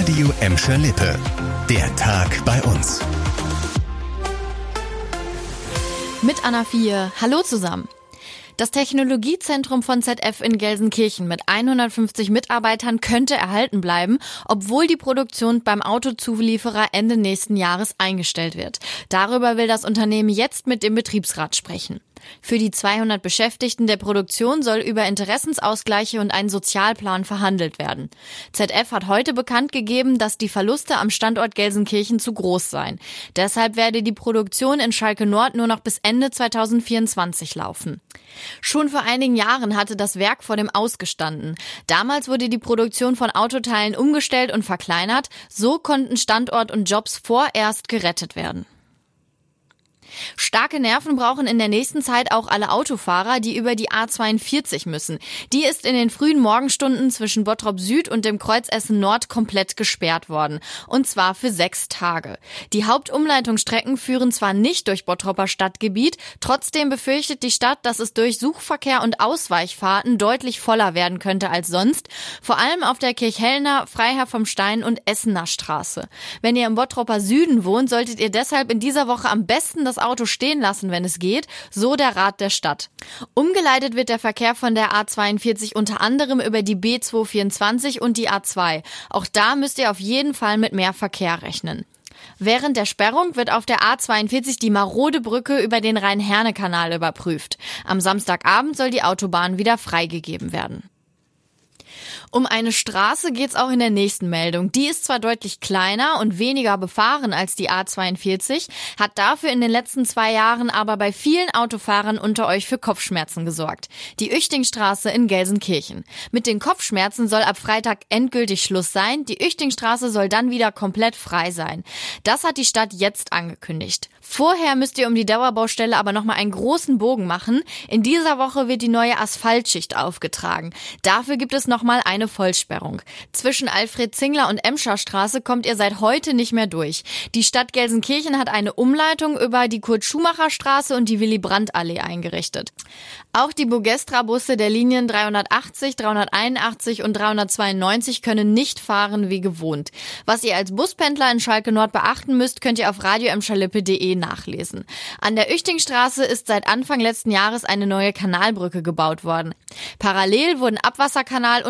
Radio Emscher Lippe. Der Tag bei uns. Mit Anna 4. Hallo zusammen. Das Technologiezentrum von ZF in Gelsenkirchen mit 150 Mitarbeitern könnte erhalten bleiben, obwohl die Produktion beim Autozulieferer Ende nächsten Jahres eingestellt wird. Darüber will das Unternehmen jetzt mit dem Betriebsrat sprechen. Für die 200 Beschäftigten der Produktion soll über Interessensausgleiche und einen Sozialplan verhandelt werden. ZF hat heute bekannt gegeben, dass die Verluste am Standort Gelsenkirchen zu groß seien. Deshalb werde die Produktion in Schalke Nord nur noch bis Ende 2024 laufen. Schon vor einigen Jahren hatte das Werk vor dem Ausgestanden. Damals wurde die Produktion von Autoteilen umgestellt und verkleinert. So konnten Standort und Jobs vorerst gerettet werden. Starke Nerven brauchen in der nächsten Zeit auch alle Autofahrer, die über die A42 müssen. Die ist in den frühen Morgenstunden zwischen Bottrop Süd und dem Kreuz Essen Nord komplett gesperrt worden. Und zwar für sechs Tage. Die Hauptumleitungsstrecken führen zwar nicht durch Bottropper Stadtgebiet, trotzdem befürchtet die Stadt, dass es durch Suchverkehr und Ausweichfahrten deutlich voller werden könnte als sonst. Vor allem auf der Kirchhellner, Freiherr vom Stein und Essener Straße. Wenn ihr im Bottropper Süden wohnt, solltet ihr deshalb in dieser Woche am besten das Auto stehen lassen, wenn es geht, so der Rat der Stadt. Umgeleitet wird der Verkehr von der A42 unter anderem über die B224 und die A2. Auch da müsst ihr auf jeden Fall mit mehr Verkehr rechnen. Während der Sperrung wird auf der A42 die marode Brücke über den Rhein-Herne-Kanal überprüft. Am Samstagabend soll die Autobahn wieder freigegeben werden. Um eine Straße geht's auch in der nächsten Meldung. Die ist zwar deutlich kleiner und weniger befahren als die A42, hat dafür in den letzten zwei Jahren aber bei vielen Autofahrern unter euch für Kopfschmerzen gesorgt. Die Üchtingstraße in Gelsenkirchen. Mit den Kopfschmerzen soll ab Freitag endgültig Schluss sein. Die Üchtingstraße soll dann wieder komplett frei sein. Das hat die Stadt jetzt angekündigt. Vorher müsst ihr um die Dauerbaustelle aber nochmal einen großen Bogen machen. In dieser Woche wird die neue Asphaltschicht aufgetragen. Dafür gibt es nochmal eine Vollsperrung. Zwischen Alfred Zingler und Emscher Straße kommt ihr seit heute nicht mehr durch. Die Stadt Gelsenkirchen hat eine Umleitung über die Kurt-Schumacher Straße und die Willy-Brandt-Allee eingerichtet. Auch die Bogestra-Busse der Linien 380, 381 und 392 können nicht fahren wie gewohnt. Was ihr als Buspendler in Schalke Nord beachten müsst, könnt ihr auf radioemschalippe.de nachlesen. An der Üchtingstraße ist seit Anfang letzten Jahres eine neue Kanalbrücke gebaut worden. Parallel wurden Abwasserkanal und